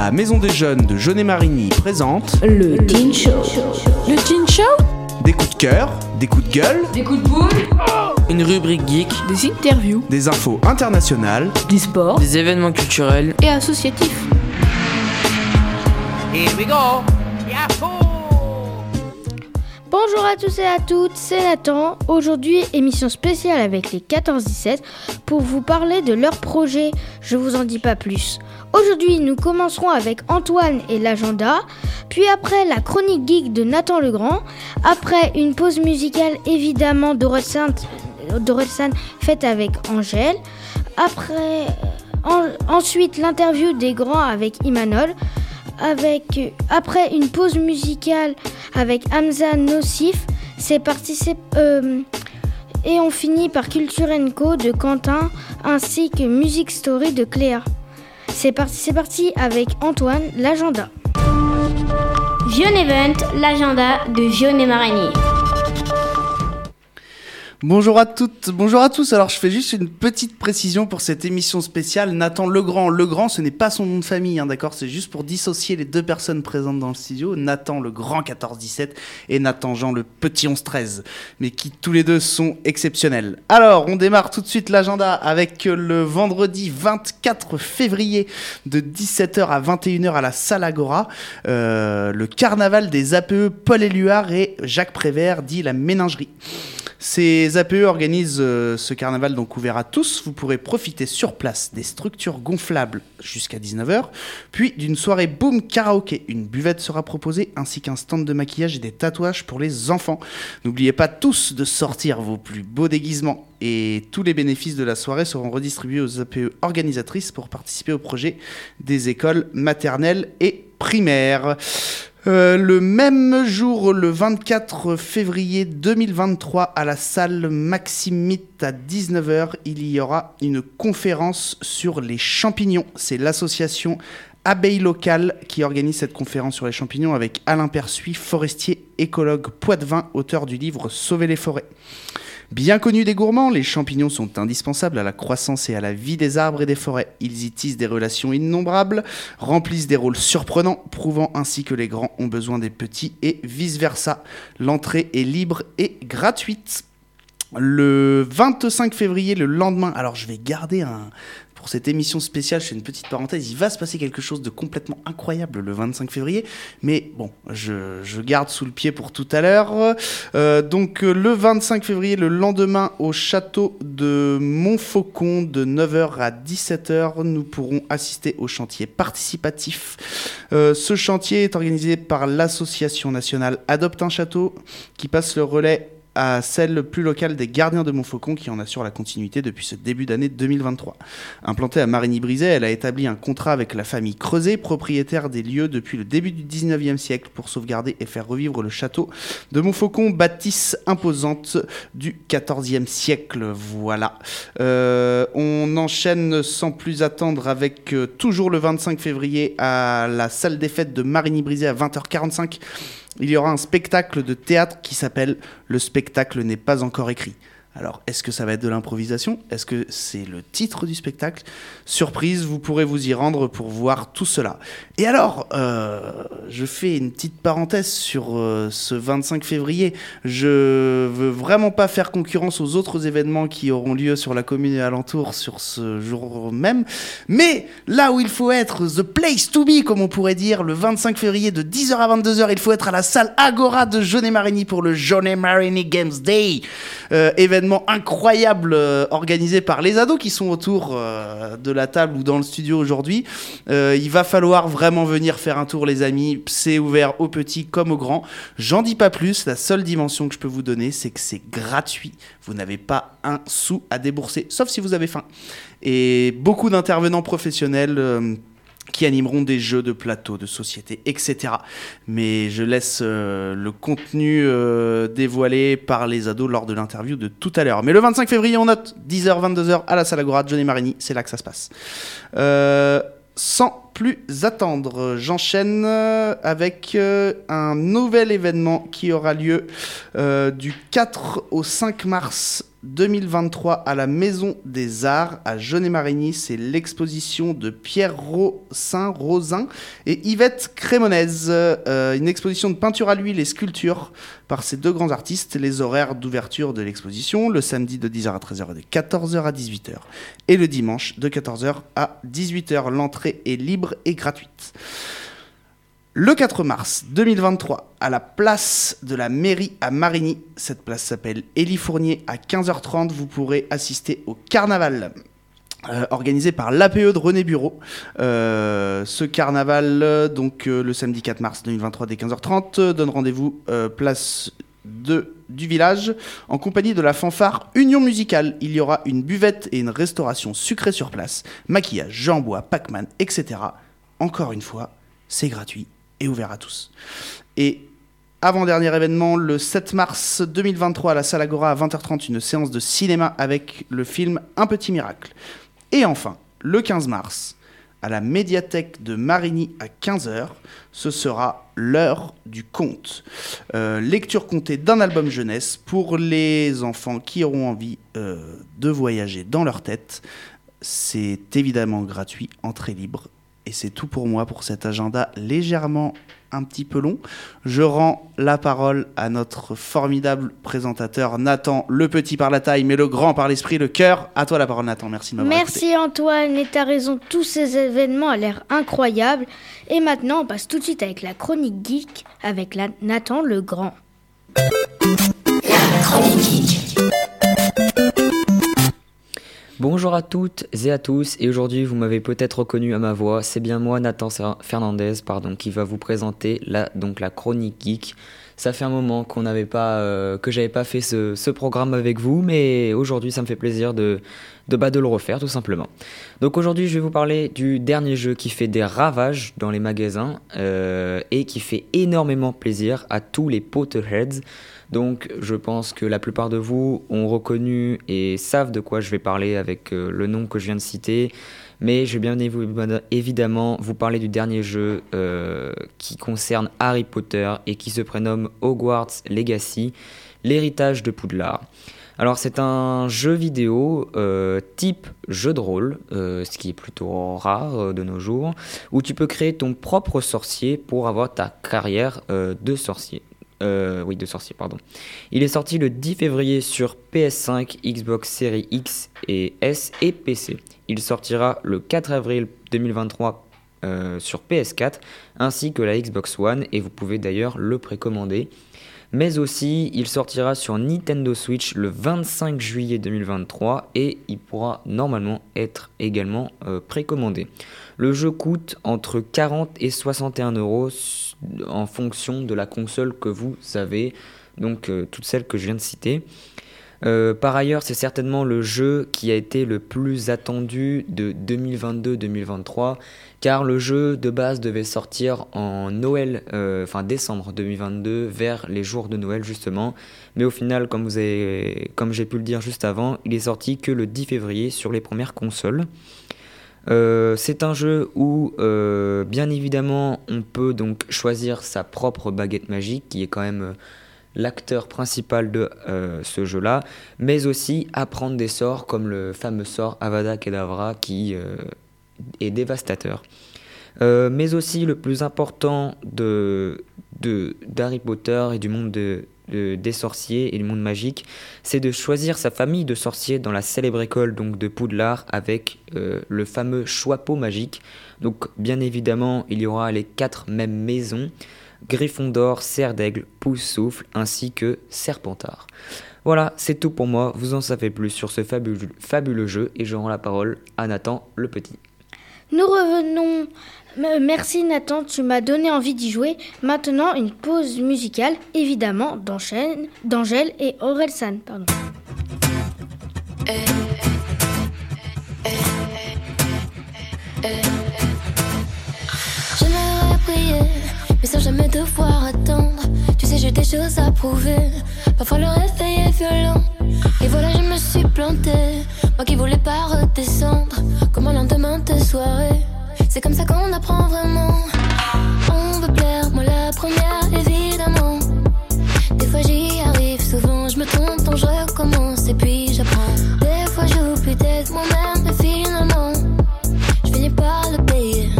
La Maison des Jeunes de Jeunet-Marigny présente Le Teen Show. Le Teen Show? Des coups de cœur, des coups de gueule, Des coups de boule? Une rubrique geek, Des interviews des infos internationales. Du sport. des événements culturels. et associatifs. Bonjour à tous et à toutes, c'est Nathan. Aujourd'hui, émission spéciale avec les 14-17 pour vous parler de leur projet. Je vous en dis pas plus. Aujourd'hui, nous commencerons avec Antoine et l'agenda, puis après la chronique geek de Nathan Legrand, après une pause musicale évidemment d'Orelsan faite avec Angèle, en- ensuite l'interview des grands avec Imanol, avec après une pause musicale avec Hamza Nocif, c'est euh, et on finit par Culture Co de Quentin ainsi que Music Story de Cléa. C'est parti, c'est parti avec Antoine, l'agenda. Vion Event, l'agenda de Vion et. Bonjour à toutes, bonjour à tous. Alors je fais juste une petite précision pour cette émission spéciale. Nathan Legrand, Legrand, ce n'est pas son nom de famille, hein, d'accord? C'est juste pour dissocier les deux personnes présentes dans le studio. Nathan le grand 14-17 et Nathan Jean le petit 11-13, mais qui tous les deux sont exceptionnels. Alors on démarre tout de suite l'agenda avec le vendredi 24 février de 17h à 21h à la Salle Agora, euh, le carnaval des APE Paul Éluard et Jacques Prévert dit la méningerie. Ces APE organisent euh, ce carnaval donc ouvert à tous. Vous pourrez profiter sur place des structures gonflables jusqu'à 19h, puis d'une soirée boom karaoké. Une buvette sera proposée ainsi qu'un stand de maquillage et des tatouages pour les enfants. N'oubliez pas tous de sortir vos plus beaux déguisements et tous les bénéfices de la soirée seront redistribués aux APE organisatrices pour participer au projet des écoles maternelles et primaires. Euh, le même jour, le 24 février 2023, à la salle Maximite à 19h, il y aura une conférence sur les champignons. C'est l'association Abeille Locale qui organise cette conférence sur les champignons avec Alain Persuis, forestier, écologue poitevin, auteur du livre Sauver les forêts. Bien connus des gourmands, les champignons sont indispensables à la croissance et à la vie des arbres et des forêts. Ils y tissent des relations innombrables, remplissent des rôles surprenants, prouvant ainsi que les grands ont besoin des petits et vice-versa. L'entrée est libre et gratuite. Le 25 février, le lendemain, alors je vais garder un... Pour cette émission spéciale, je fais une petite parenthèse, il va se passer quelque chose de complètement incroyable le 25 février, mais bon, je, garde sous le pied pour tout à l'heure. Euh, donc euh, le 25 février, le lendemain, au château de Montfaucon, de 9h à 17h, nous pourrons assister au chantier participatif. Euh, ce chantier est organisé par l'association nationale Adopte un château, qui passe le relais à celle plus locale des gardiens de Montfaucon qui en assure la continuité depuis ce début d'année 2023. Implantée à Marigny-Brisay, elle a établi un contrat avec la famille Creuset, propriétaire des lieux depuis le début du 19e siècle pour sauvegarder et faire revivre le château de Montfaucon, bâtisse imposante du 14e siècle. Voilà. Euh, on enchaîne sans plus attendre avec euh, toujours le 25 février à la salle des fêtes de Marigny-Brisay à 20h45 il y aura un spectacle de théâtre qui s'appelle Le spectacle n'est pas encore écrit. Alors, est-ce que ça va être de l'improvisation? Est-ce que c'est le titre du spectacle? Surprise, vous pourrez vous y rendre pour voir tout cela. Et alors, euh, je fais une petite parenthèse sur euh, ce 25 février. Je veux vraiment pas faire concurrence aux autres événements qui auront lieu sur la commune et alentour sur ce jour même. Mais là où il faut être, the place to be, comme on pourrait dire, le 25 février de 10h à 22h, il faut être à la salle Agora de Jeunet-Marigny pour le Jeunet-Marigny Games Day. Euh, événement incroyable euh, organisé par les ados qui sont autour euh, de la table ou dans le studio aujourd'hui. Euh, il va falloir vraiment venir faire un tour, les amis. C'est ouvert aux petits comme aux grands. J'en dis pas plus. La seule dimension que je peux vous donner, c'est que c'est gratuit. Vous n'avez pas un sou à débourser, sauf si vous avez faim. Et beaucoup d'intervenants professionnels. Qui animeront des jeux de plateau, de société, etc. Mais je laisse euh, le contenu euh, dévoilé par les ados lors de l'interview de tout à l'heure. Mais le 25 février, on note 10h, 22h à la salle Agora de Johnny Marigny, c'est là que ça se passe. Euh, sans plus attendre, j'enchaîne avec un nouvel événement qui aura lieu du 4 au 5 mars 2023 à la Maison des Arts à Genet-Marigny. C'est l'exposition de Pierre Rossin, Rosin et Yvette Crémonez. Euh, une exposition de peinture à l'huile et sculpture par ces deux grands artistes. Les horaires d'ouverture de l'exposition, le samedi de 10h à 13h et de 14h à 18h. Et le dimanche de 14h à 18h. L'entrée est libre et gratuite. Le 4 mars 2023, à la place de la mairie à Marigny, cette place s'appelle Élie Fournier, à 15h30, vous pourrez assister au carnaval. euh, organisé par l'APE de René Bureau. Euh, ce carnaval, donc euh, le samedi 4 mars 2023 dès 15h30, euh, donne rendez-vous place de, du village en compagnie de la fanfare Union Musicale. Il y aura une buvette et une restauration sucrée sur place, maquillage, jeu en bois, Pac-Man, etc. Encore une fois, c'est gratuit et ouvert à tous. Et avant-dernier événement, le 7 mars 2023 à la salle Agora à 20h30, une séance de cinéma avec le film Un petit miracle. Et enfin, le 15 mars, à la médiathèque de Marigny à 15h, ce sera l'heure du conte. Euh, lecture comptée d'un album jeunesse pour les enfants qui auront envie euh, de voyager dans leur tête. C'est évidemment gratuit, entrée libre. Et c'est tout pour moi pour cet agenda légèrement un petit peu long. Je rends la parole à notre formidable présentateur Nathan, le petit par la taille, mais le grand par l'esprit, le cœur. À toi la parole Nathan, merci de m'avoir écouté. Merci Antoine, et t'as raison, tous ces événements ont l'air incroyables. Et maintenant, on passe tout de suite avec la chronique geek avec la Nathan le Grand. Bonjour à toutes et à tous, et aujourd'hui vous m'avez peut-être reconnu à ma voix, c'est bien moi Nathan Fernandez pardon, qui va vous présenter la, donc la chronique geek. Ça fait un moment qu'on n'avait pas, euh, que j'avais pas fait ce, ce programme avec vous, mais aujourd'hui ça me fait plaisir de, de, bah, de le refaire tout simplement. Donc aujourd'hui je vais vous parler du dernier jeu qui fait des ravages dans les magasins euh, et qui fait énormément plaisir à tous les Potterheads. Donc je pense que la plupart de vous ont reconnu et savent de quoi je vais parler avec euh, le nom que je viens de citer. Mais je vais bien évi- évidemment vous parler du dernier jeu euh, qui concerne Harry Potter et qui se prénomme Hogwarts Legacy, l'héritage de Poudlard. Alors c'est un jeu vidéo euh, type jeu de rôle, ce qui est plutôt rare de nos jours, où tu peux créer ton propre sorcier pour avoir ta carrière de sorcier. Euh, oui, de sorcier, pardon. Il est sorti le 10 février sur PS5, Xbox Series X et S et PC. Il sortira le 4 avril 2023 euh, sur PS4 ainsi que la Xbox One et vous pouvez d'ailleurs le précommander. Mais aussi, il sortira sur Nintendo Switch le 25 juillet 2023 et il pourra normalement être également euh, précommandé. Le jeu coûte entre 40 et 61 euros en fonction de la console que vous avez, donc euh, toutes celles que je viens de citer. Euh, par ailleurs, c'est certainement le jeu qui a été le plus attendu de 2022-2023, car le jeu de base devait sortir en Noël, euh, décembre 2022, vers les jours de Noël justement. Mais au final, comme, comme j'ai pu le dire juste avant, il est sorti que le 10 février sur les premières consoles. Euh, c'est un jeu où, euh, bien évidemment, on peut donc choisir sa propre baguette magique, qui est quand même euh, l'acteur principal de ce jeu-là, mais aussi apprendre des sorts comme le fameux sort Avada Kedavra qui est dévastateur. Mais aussi le plus important de de- d'Harry Potter et du monde de- de- des sorciers et du monde magique, c'est de choisir sa famille de sorciers dans la célèbre école donc de Poudlard avec euh, le fameux choixpeau magique. Donc bien évidemment, il y aura les quatre mêmes maisons Gryffondor, Serre d'Aigle, Pouce-Souffle ainsi que Serpentard. Voilà, c'est tout pour moi. Vous en savez plus sur ce fabuleux jeu et je rends la parole à Nathan le petit. Nous revenons. Merci Nathan, tu m'as donné envie d'y jouer. Maintenant, une pause musicale, évidemment, d'Angèle et Orelsan. Pardon. J'aimerais prier, mais sans jamais devoir attendre. Tu sais, j'ai des choses à prouver. Parfois le réveil est violent. Et voilà, je me suis plantée. Moi qui voulais pas redescendre. Comme un lendemain de soirée. C'est comme ça qu'on apprend vraiment. On veut plaire, moi la première, évidemment. Des fois j'y arrive, souvent je me trompe, donc je recommence. Et puis j'apprends moi-même et finalement, je finis par le payer.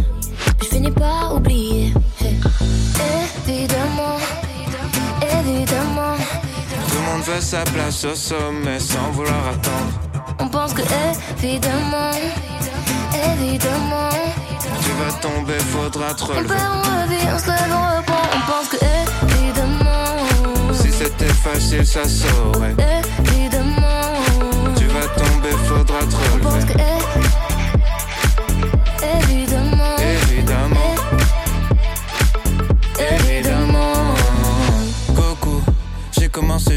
Je finis par oublier. Évidemment, évidemment, Tout le monde veut sa place au sommet sans vouloir attendre. On pense que évidemment, évidemment, Tu vas tomber, faudra te on relever. perd, on revit, on se lève, on reprend. On pense que évidemment, Si c'était facile, ça saurait. évidemment, Tu vas tomber, faudra te on pense que Évidemment,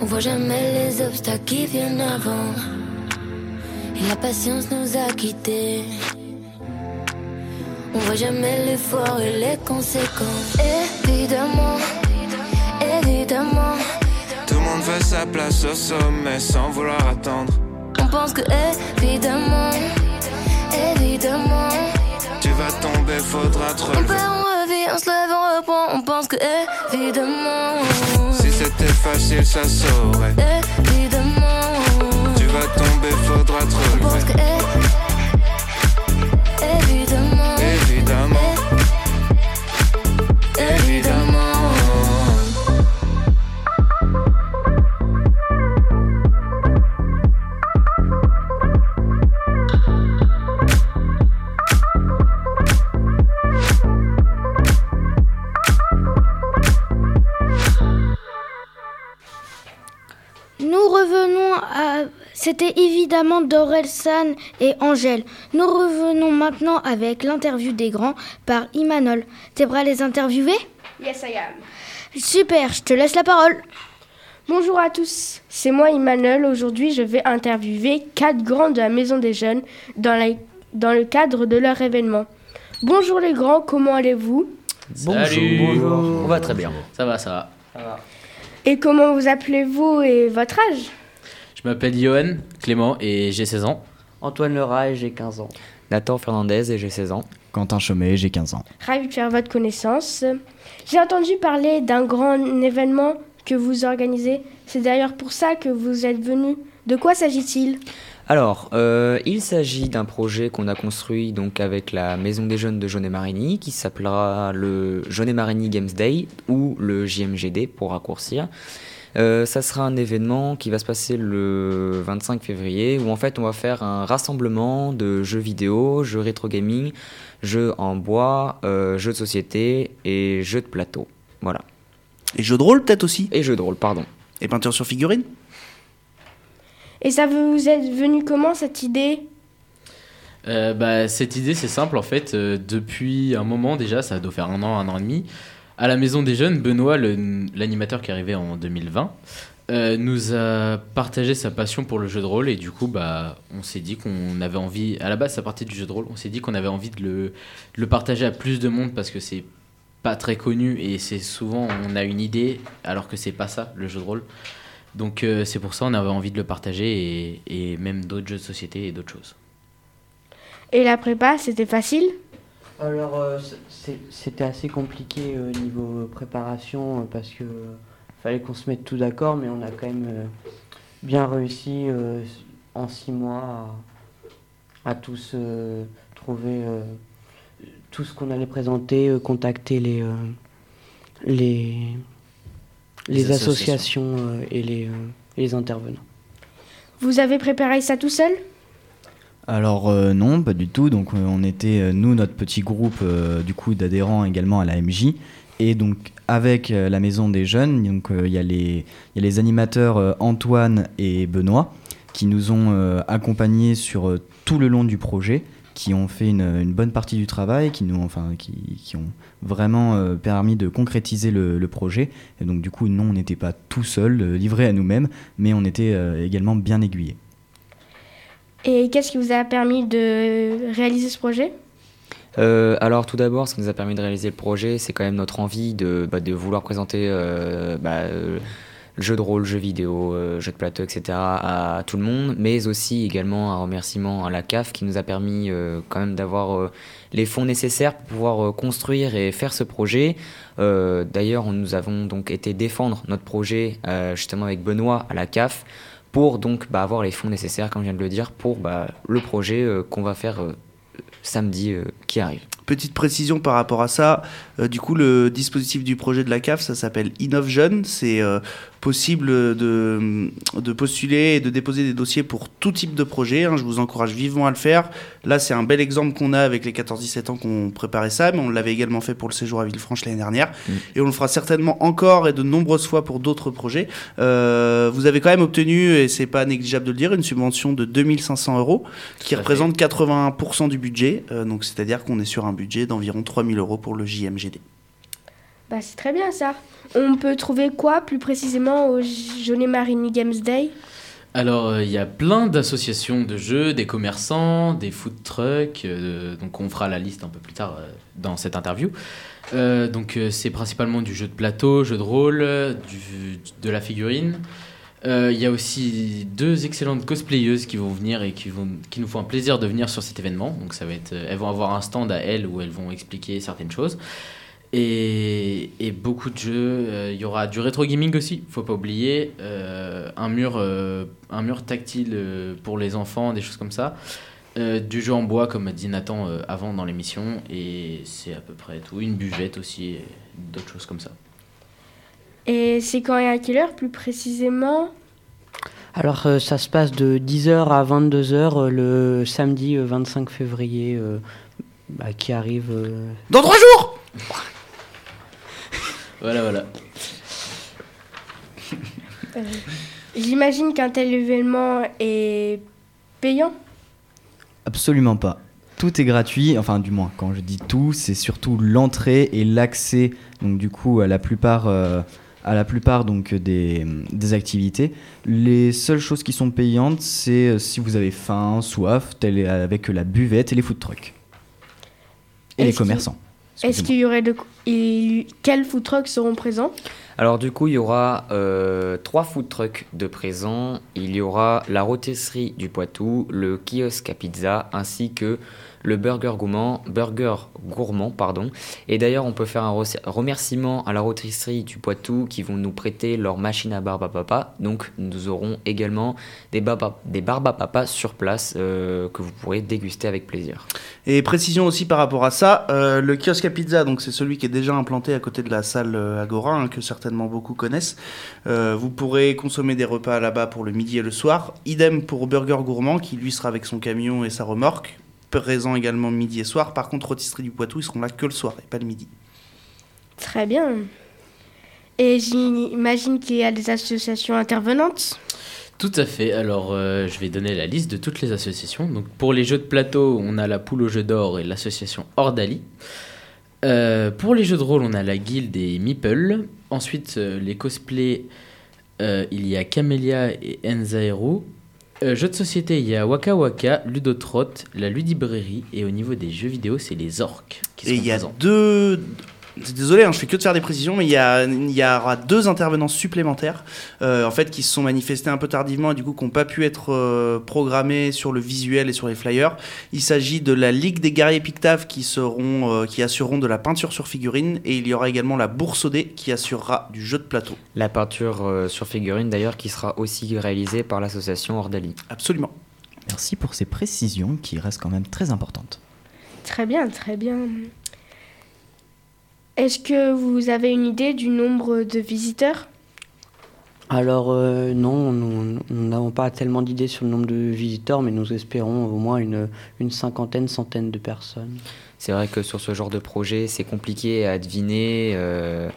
On voit jamais les obstacles qui viennent avant. Et la patience nous a quittés. On voit jamais l'effort et les conséquences. Évidemment, évidemment, Tout le monde veut sa place au sommet sans vouloir attendre. on pense que évidemment, évidemment, Tu vas tomber, faudra te on relever. perd, on revit, on se lève, on reprend. On pense que évidemment. C'était facile, ça saurait. Évidemment Dorelsan et Angèle. Nous revenons maintenant avec l'interview des grands par Imanol. T'es prêt à les interviewer? Yes, I am. Super, je te laisse la parole. Bonjour à tous, c'est moi Emmanuel. Aujourd'hui, je vais interviewer quatre grands de la Maison des Jeunes dans, la- dans le cadre de leur événement. Bonjour les grands, comment allez-vous? Salut. On va très bien. Ça va, ça va. Et comment vous appelez-vous et votre âge? Je m'appelle Johan Clément et j'ai 16 ans. Antoine Leray, j'ai 15 ans. Nathan Fernandez et j'ai 16 ans. Quentin Chaumet, j'ai 15 ans. Ravi de faire votre connaissance. J'ai entendu parler d'un grand événement que vous organisez. C'est d'ailleurs pour ça que vous êtes venu. De quoi s'agit-il? Alors, euh, il s'agit d'un projet qu'on a construit donc avec la Maison des Jeunes de Jaunet-Marigny qui s'appellera le Jaunet-Marigny Games Day ou le JMGD pour raccourcir. Euh, ça sera un événement qui va se passer le 25 février où en fait on va faire un rassemblement de jeux vidéo, jeux rétro gaming, jeux en bois, euh, jeux de société et jeux de plateau. Voilà. Et jeux de rôle peut-être aussi? Et jeux de rôle, pardon. Et peinture sur figurine Et ça vous est venu comment cette idée? Euh, bah, cette idée, c'est simple en fait. Euh, depuis un moment déjà, ça doit faire un an, un an et demi, à la Maison des Jeunes, Benoît, l'animateur qui est arrivé en 2020, euh, nous a partagé sa passion pour le jeu de rôle et du coup, bah, on s'est dit qu'on avait envie. À la base, ça partait du jeu de rôle. On s'est dit qu'on avait envie de le, de le partager à plus de monde parce que c'est pas très connu et c'est souvent on a une idée alors que c'est pas ça le jeu de rôle. Donc euh, c'est pour ça on avait envie de le partager et, et même d'autres jeux de société et d'autres choses. Et la prépa, c'était facile? Alors, euh, c'était assez compliqué au niveau préparation euh, parce que euh, fallait qu'on se mette tout d'accord, mais on a quand même euh, bien réussi euh, en six mois à, à tous euh, trouver euh, tout ce qu'on allait présenter, euh, contacter les, euh, les, les, Les associations. associations, euh, et, les, euh, et les intervenants. Vous avez préparé ça tout seul? Alors euh, non, pas du tout. Donc euh, on était euh, nous notre petit groupe du coup d'adhérents également à la MJ et donc avec la maison des jeunes, donc il y a les il y a les animateurs Antoine et Benoît qui nous ont accompagnés sur tout le long du projet, qui ont fait une, bonne partie du travail, qui nous enfin qui, qui ont vraiment permis de concrétiser le, projet. Et donc du coup non, on n'était pas tout seul, livrés à nous-mêmes, mais on était également bien aiguillés. Et qu'est-ce qui vous a permis de réaliser ce projet? Euh, alors tout d'abord, ce qui nous a permis de réaliser le projet, c'est quand même notre envie de, bah, vouloir présenter euh, bah, euh, jeu de rôle, jeu vidéo, euh, jeu de plateau, etc. à tout le monde, mais aussi également un remerciement à la CAF qui nous a permis quand même d'avoir les fonds nécessaires pour pouvoir construire et faire ce projet. D'ailleurs, nous avons donc été défendre notre projet justement avec Benoît à la CAF pour donc bah, avoir les fonds nécessaires, comme je viens de le dire, pour bah, le projet euh, qu'on va faire euh, samedi euh, qui arrive. Petite précision par rapport à ça, euh, du coup le dispositif du projet de la CAF, ça s'appelle Innov Jeune, c'est euh, possible de, de postuler et de déposer des dossiers pour tout type de projet, hein. je vous encourage vivement à le faire. Là c'est un bel exemple qu'on a avec les 14-17 ans qu'on préparait ça, mais on l'avait également fait pour le séjour à Villefranche l'année dernière, et on le fera certainement encore et de nombreuses fois pour d'autres projets. Euh, vous avez quand même obtenu, et c'est pas négligeable de le dire, une subvention de 2500 euros, qui représente 81% du budget, donc c'est-à-dire qu'on est sur un budget d'environ 3000 euros pour le JMGD. Bah c'est très bien ça. On peut trouver quoi plus précisément au Jeunet Marini Games Day? Alors, euh, il y a plein d'associations de jeux, des commerçants, des food trucks. euh, donc, on fera la liste un peu plus tard euh, dans cette interview. Euh, donc, euh, c'est principalement du jeu de plateau, jeu de rôle, du, de la figurine. Euh, Il y a aussi deux excellentes cosplayeuses qui vont venir et qui, vont, qui nous font un plaisir de venir sur cet événement. Donc, ça va être, euh, elles vont avoir un stand à elles où elles vont expliquer certaines choses. Et, et beaucoup de jeux. Euh, Il y aura du rétro gaming aussi, faut pas oublier. Euh, un, mur, euh, un mur tactile euh, pour les enfants, des choses comme ça. Euh, du jeu en bois, comme a dit Nathan euh, avant dans l'émission. Et c'est à peu près tout. Une buvette aussi, d'autres choses comme ça. Et c'est quand et à quelle heure plus précisément? Alors euh, ça se passe de 10h à 22h euh, le samedi euh, 25 février euh, bah, qui arrive. euh, Dans trois jours Voilà, voilà. Euh, J'imagine qu'un tel événement est payant? Absolument pas. Tout est gratuit, enfin du moins quand je dis tout, c'est surtout l'entrée et l'accès donc du coup à la plupart euh, à la plupart donc des, des activités. Les seules choses qui sont payantes, c'est euh, si vous avez faim, soif, tel avec la buvette et les food trucks. Et les commerçants. Est-ce qu'il y aurait de et quels food trucks seront présents? Alors du coup, il y aura euh, trois food trucks de présents. Il y aura la rôtisserie du Poitou, le kiosque à pizza, ainsi que le burger gourmand, burger gourmand pardon. Et d'ailleurs, on peut faire un re- remerciement à la rôtisserie du Poitou qui vont nous prêter leur machine à barbe à papa. Donc, nous aurons également des, baba- barbes à papa sur place euh, que vous pourrez déguster avec plaisir. Et précision aussi par rapport à ça, euh, le kiosque à pizza, donc c'est celui qui est déjà implanté à côté de la salle euh, Agora, hein, que certainement beaucoup connaissent. Vous pourrez consommer des repas là-bas pour le midi et le soir. Idem pour Burger Gourmand, qui lui sera avec son camion et sa remorque, présent également midi et soir. Par contre, Rôtisserie du Poitou, ils seront là que le soir et pas le midi. Très bien. Et j'imagine qu'il y a des associations intervenantes. Tout à fait. Alors, euh, je vais donner la liste de toutes les associations. Donc, pour les jeux de plateau, on a la Poule au jeu d'or et l'association Ordali. Euh, pour les jeux de rôle, on a la guilde des Meeple. Ensuite, euh, les cosplays, euh, il y a Camélia et Enzaero. Euh, jeux de société, il y a Waka Waka, Ludotrot, la Ludibrairie. Et au niveau des jeux vidéo, c'est les orques qui Et sont il y a présents. deux. Désolé, hein, je fais que de faire des précisions, mais il y, a, il y aura deux intervenants supplémentaires, euh, en fait, qui se sont manifestés un peu tardivement et du coup qui n'ont pas pu être euh, programmés sur le visuel et sur les flyers. Il s'agit de la Ligue des guerriers Pictave qui seront, euh, qui assureront de la peinture sur figurine et il y aura également la Bourse au dé qui assurera du jeu de plateau. La peinture euh, sur figurine d'ailleurs qui sera aussi réalisée par l'association Ordali. Absolument. Merci pour ces précisions qui restent quand même très importantes. Très bien, très bien. Est-ce que vous avez une idée du nombre de visiteurs? Alors euh, non, nous n'avons pas tellement d'idées sur le nombre de visiteurs, mais nous espérons au moins une, une cinquantaine, centaine de personnes. C'est vrai que sur ce genre de projet, c'est compliqué à deviner. euh,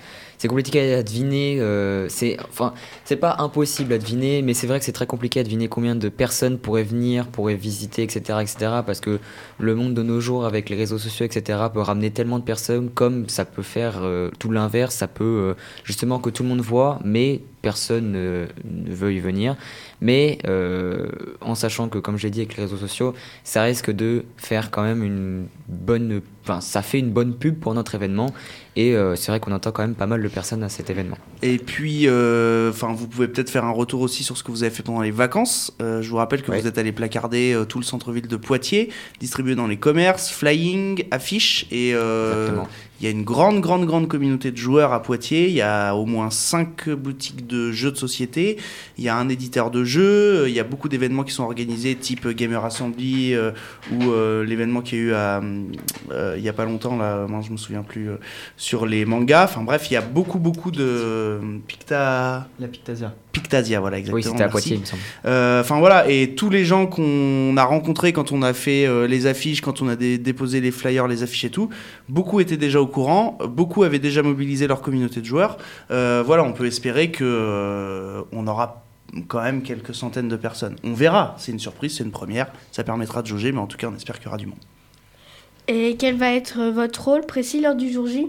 c'est compliqué à deviner. euh, c'est enfin, c'est pas impossible à deviner, mais c'est vrai que c'est très compliqué à deviner combien de personnes pourraient venir, pourraient visiter, etc., etc. Parce que le monde de nos jours, avec les réseaux sociaux, etc., peut ramener tellement de personnes, comme ça peut faire euh, tout l'inverse. Ça peut euh, justement que tout le monde voit, mais personne ne, ne veut y venir. Mais euh, en sachant que, comme je l'ai dit avec les réseaux sociaux, ça risque de faire quand même une bonne. Enfin, ça fait une bonne pub pour notre événement. Et euh, c'est vrai qu'on entend quand même pas mal de personnes à cet événement. Et puis, euh, enfin, vous pouvez peut-être faire un retour aussi sur ce que vous avez fait pendant les vacances. Je vous rappelle que Ouais. vous êtes allé placarder tout le centre-ville de Poitiers, distribuer dans les commerces, flying, affiches. Et Exactement. Il y a une grande, grande, grande communauté de joueurs à Poitiers. Il y a au moins 5 boutiques de jeux de société. Il y a un éditeur de jeux. Euh, Il y a beaucoup d'événements qui sont organisés, type Gamer Assembly euh, ou euh, l'événement qu'il y a eu à, euh, il y a pas longtemps, là, moi je me souviens plus, sur les mangas. Enfin bref, il y a beaucoup, beaucoup de Picta. La Pictasia. Pictasia, voilà, exactement. Oui, c'était à. Poitiers, il me semble. Enfin voilà, et tous les gens qu'on a rencontrés quand on a fait les affiches, quand on a dé- déposé les flyers, les affiches et tout, beaucoup étaient déjà au courant, beaucoup avaient déjà mobilisé leur communauté de joueurs. Euh, voilà, on peut espérer que euh, on aura quand même quelques centaines de personnes. On verra, c'est une surprise, c'est une première, ça permettra de jauger, mais en tout cas on espère qu'il y aura du monde. Et quel va être votre rôle précis lors du jour J?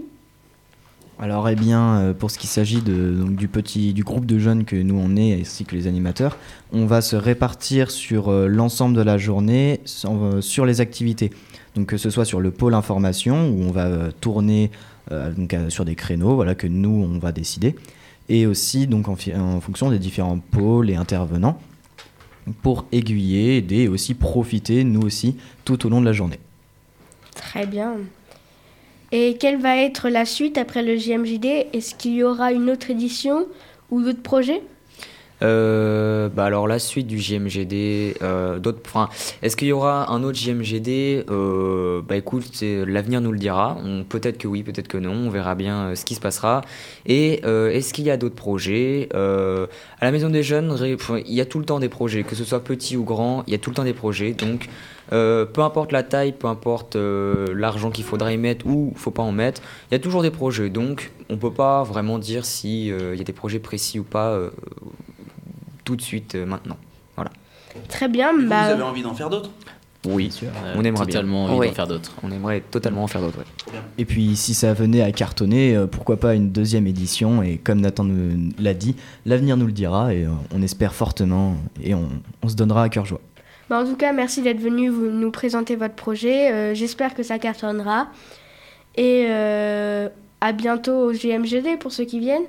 Alors, eh bien, euh, pour ce qui s'agit de, donc, du petit du groupe de jeunes que nous on est, ainsi que les animateurs, on va se répartir sur euh, l'ensemble de la journée sur, euh, sur les activités. Donc, que ce soit sur le pôle information où on va euh, tourner euh, euh, sur des créneaux, voilà que nous on va décider, et aussi donc en, en fonction des différents pôles et intervenants pour aiguiller, aider et aussi profiter nous aussi tout au long de la journée. Très bien. Et quelle va être la suite après le JMJD Est-ce qu'il y aura une autre édition ou d'autres projets? Euh, bah alors la suite du JMGD, euh, d'autres. Enfin, est-ce qu'il y aura un autre JMGD Euh, Bah écoute, l'avenir nous le dira. Peut-être que oui, peut-être que non. On verra bien euh, ce qui se passera. Et euh, est-ce qu'il y a d'autres projets? Euh, À la Maison des Jeunes, il y a tout le temps des projets, que ce soit petit ou grand, il y a tout le temps des projets. Donc euh, peu importe la taille, peu importe l'argent qu'il faudra y mettre ou faut pas en mettre, il y a toujours des projets. Donc on peut pas vraiment dire si euh, y a des projets précis ou pas tout de suite euh, maintenant. Voilà. Très bien. Vous, bah, vous avez envie d'en faire d'autres? Oui, Euh, on aimerait totalement bien. envie d'en Ouais. faire d'autres. On aimerait totalement en faire d'autres. ouais. Et puis si ça venait à cartonner, euh, pourquoi pas une deuxième édition? Et comme Nathan nous l'a dit, l'avenir nous le dira et euh, on espère fortement et on, on se donnera à cœur joie. bah, en tout cas, merci d'être venu vous- nous présenter votre projet. Euh, J'espère que ça cartonnera. Et euh, à bientôt au JMGD pour ceux qui viennent.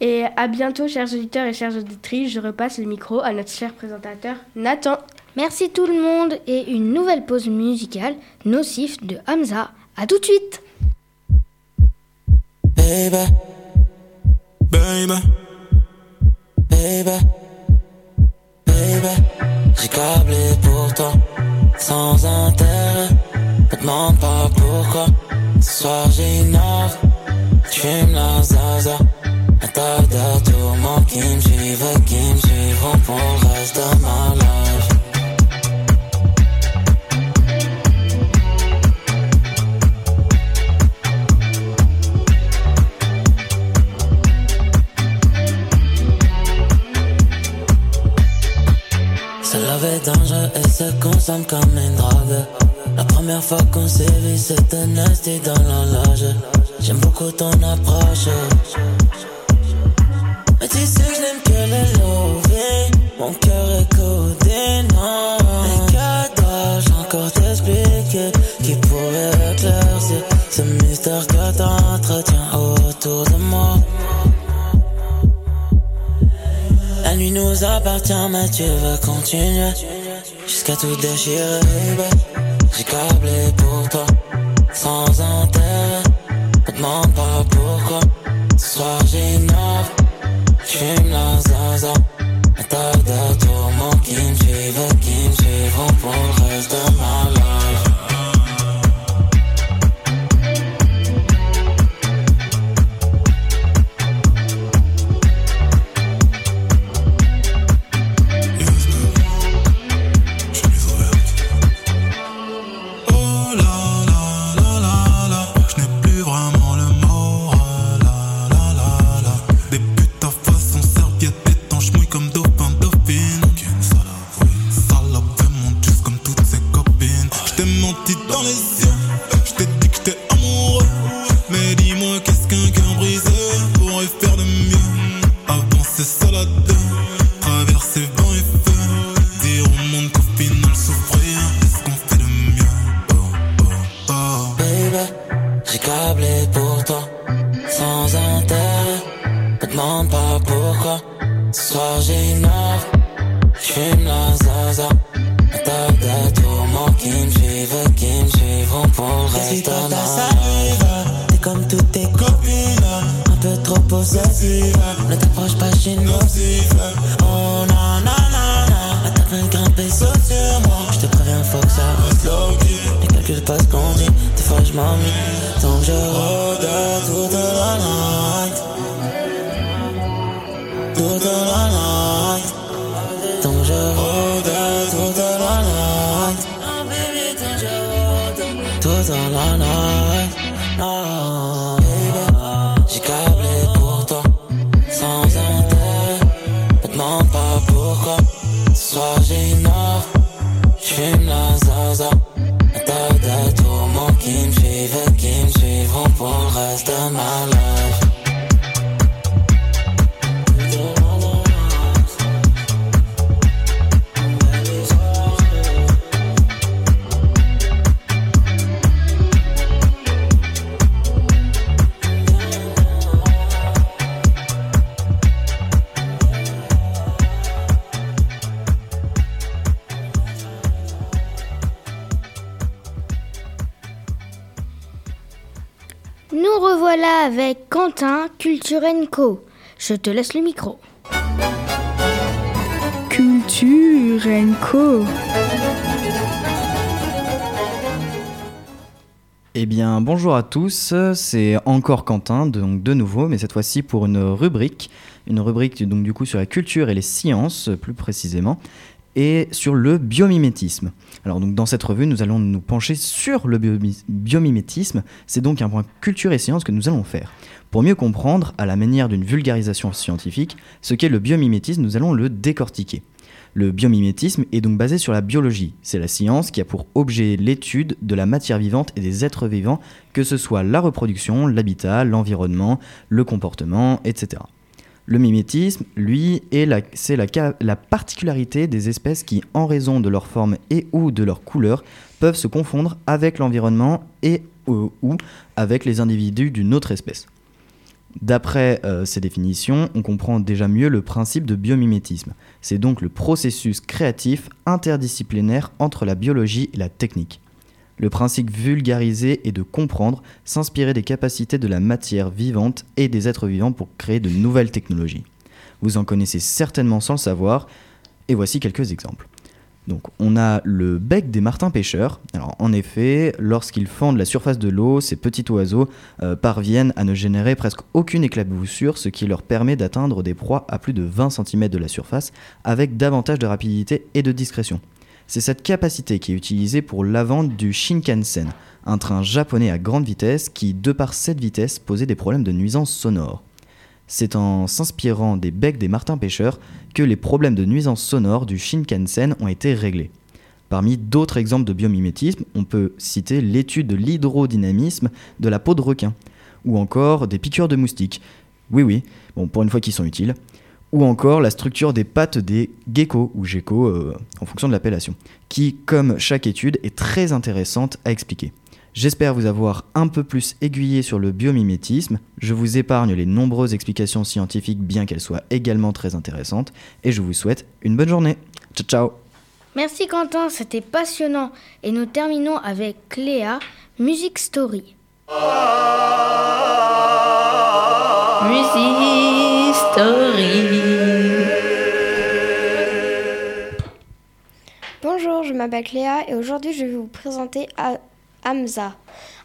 Et à bientôt, chers auditeurs et chères auditrices. Je repasse le micro à notre cher présentateur Nathan. Merci tout le monde et une nouvelle pause musicale, Nocif de Hamza. À tout de suite Baby, baby, baby, baby, j'ai câblé pour toi, sans intérêt. Me demande pas pourquoi. Ce soir tu me la zaza. De tourments qui me suivent, qui me suivront pour le reste de ma life. C'est est dangereux et se consomme comme une drogue. La première fois qu'on s'est vu, c'était nasty dans la loge. J'aime beaucoup ton approche. Que je n'aime que le loving. Mon cœur est codé, non. Mais que dois-je encore t'expliquer qui pourrait éclaircir ce mystère que t'entretiens autour de moi? La nuit nous appartient, mais tu veux continuer jusqu'à tout déchirer. J'ai câblé pour toi, sans intérêt. Me demande pas pourquoi. Ce soir j'fume la zaza. Trop possessive. Ne t'approche pas chez nous. Oh na na na na. T'as fait grimper saut sur moi. Je te préviens, faut que ça reste low-key. Ne calcule pas ce qu'on dit, des fois je m'ennuie. Donc je rôde toute la night. Toute la night. Donc je rôde toute la night. Toute la night. Culture Co. Je te laisse le micro. Culture Co. Eh bien, bonjour à tous, c'est encore Quentin, donc de nouveau, mais cette fois-ci pour une rubrique, une rubrique donc du coup sur la culture et les sciences plus précisément, et sur le biomimétisme. Alors donc dans cette revue, nous allons nous pencher sur le biomi- biomimétisme, c'est donc un point culture et sciences que nous allons faire. Pour mieux comprendre, à la manière d'une vulgarisation scientifique, ce qu'est le biomimétisme, nous allons le décortiquer. Le biomimétisme est donc basé sur la biologie. C'est la science qui a pour objet l'étude de la matière vivante et des êtres vivants, que ce soit la reproduction, l'habitat, l'environnement, le comportement, etc. Le mimétisme, lui, c'est la particularité des espèces qui, en raison de leur forme et ou de leur couleur, peuvent se confondre avec l'environnement et euh, ou avec les individus d'une autre espèce. D'après euh, ces définitions, on comprend déjà mieux le principe de biomimétisme. C'est donc le processus créatif interdisciplinaire entre la biologie et la technique. Le principe vulgarisé est de comprendre, s'inspirer des capacités de la matière vivante et des êtres vivants pour créer de nouvelles technologies. Vous en connaissez certainement sans le savoir, et voici quelques exemples. Donc, on a le bec des martins pêcheurs. Alors, en effet, lorsqu'ils fendent la surface de l'eau, ces petits oiseaux euh, parviennent à ne générer presque aucune éclaboussure, ce qui leur permet d'atteindre des proies à plus de 20 cm de la surface avec davantage de rapidité et de discrétion. C'est cette capacité qui est utilisée pour l'avant du Shinkansen, un train japonais à grande vitesse qui, de par cette vitesse, posait des problèmes de nuisance sonore. C'est en s'inspirant des becs des martins pêcheurs que les problèmes de nuisance sonore du Shinkansen ont été réglés. Parmi d'autres exemples de biomimétisme, on peut citer l'étude de l'hydrodynamisme de la peau de requin, ou encore des piqûres de moustiques. Oui, oui, bon, pour une fois qu'ils sont utiles. Ou encore la structure des pattes des geckos, ou geckos euh, en fonction de l'appellation, qui, comme chaque étude, est très intéressante à expliquer. J'espère vous avoir un peu plus aiguillé sur le biomimétisme. Je vous épargne les nombreuses explications scientifiques, bien qu'elles soient également très intéressantes, et je vous souhaite une bonne journée. Ciao ciao Merci Quentin, c'était passionnant. Et nous terminons avec Cléa, Music Story. Music Story. M'appelle Cléa et aujourd'hui je vais vous présenter Hamza,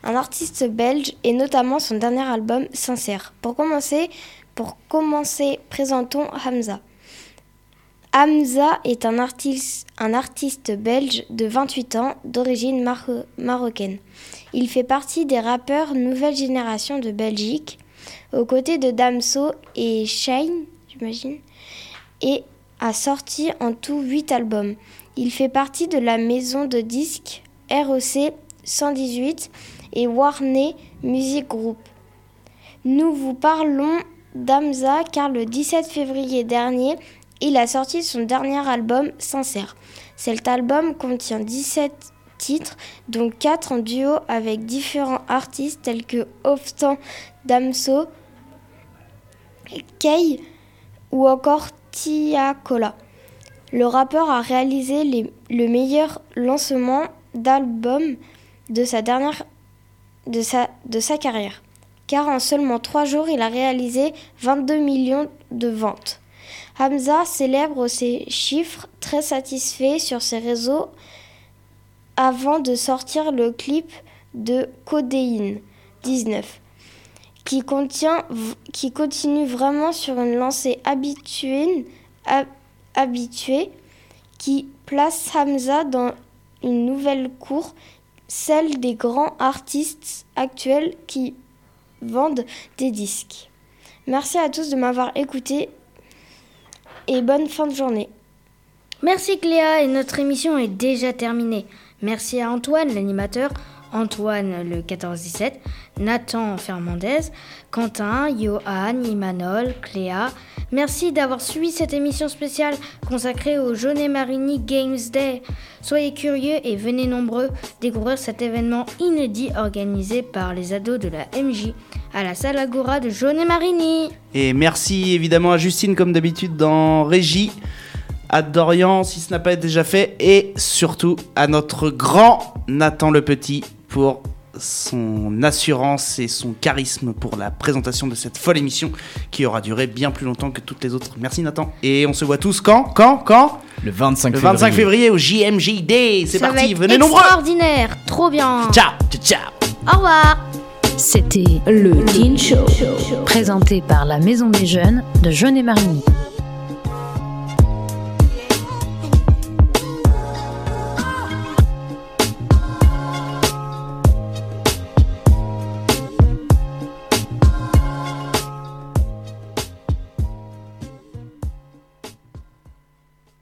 un artiste belge et notamment son dernier album Sincère. Pour commencer, pour commencer, présentons Hamza. Hamza est un artiste, belge de 28 ans d'origine maro- marocaine. Il fait partie des rappeurs nouvelle génération de Belgique, aux côtés de Damso et Shine, j'imagine, et a sorti en tout 8 albums. Il fait partie de la maison de disques ROC 118 et Warner Music Group. Nous vous parlons d'Amza car le 17 février dernier, il a sorti son dernier album Sincère. Cet album contient 17 titres, dont 4 en duo avec différents artistes tels que Oftan Damso, Kay, ou encore Tia Cola. Le rappeur a réalisé le meilleur lancement d'album de sa dernière de sa, de sa carrière. Car en seulement trois jours, il a réalisé 22 millions de ventes. Hamza célèbre ces chiffres très satisfait sur ses réseaux avant de sortir le clip de Codéine 19 qui, contient, qui continue vraiment sur une lancée habituée, hab- habituée qui place Hamza dans une nouvelle cour, celle des grands artistes actuels qui vendent des disques. Merci à tous de m'avoir écouté et bonne fin de journée. Merci Cléa et notre émission est déjà terminée. Merci à Antoine, l'animateur, Antoine le 14-17, Nathan Fernandez, Quentin, Johan, Imanol, Cléa. Merci d'avoir suivi cette émission spéciale consacrée au Jaunet Marini Games Day. Soyez curieux et venez nombreux découvrir cet événement inédit organisé par les ados de la MJ à la salle Agora de Jaunet Marini. Et merci évidemment à Justine, comme d'habitude, dans Régie, à Dorian, si ce n'a pas été déjà fait, et surtout à notre grand Nathan Le Petit pour son assurance et son charisme pour la présentation de cette folle émission qui aura duré bien plus longtemps que toutes les autres. Merci Nathan. Et on se voit tous quand? Quand? Quand? Le 25 Le 25 février au JMJD. C'est parti, venez nombreux Extraordinaire, trop bien. Ciao, ciao, ciao Au revoir. C'était le Teen Show, présenté par la Maison des Jeunes de Jeunet-Marigny.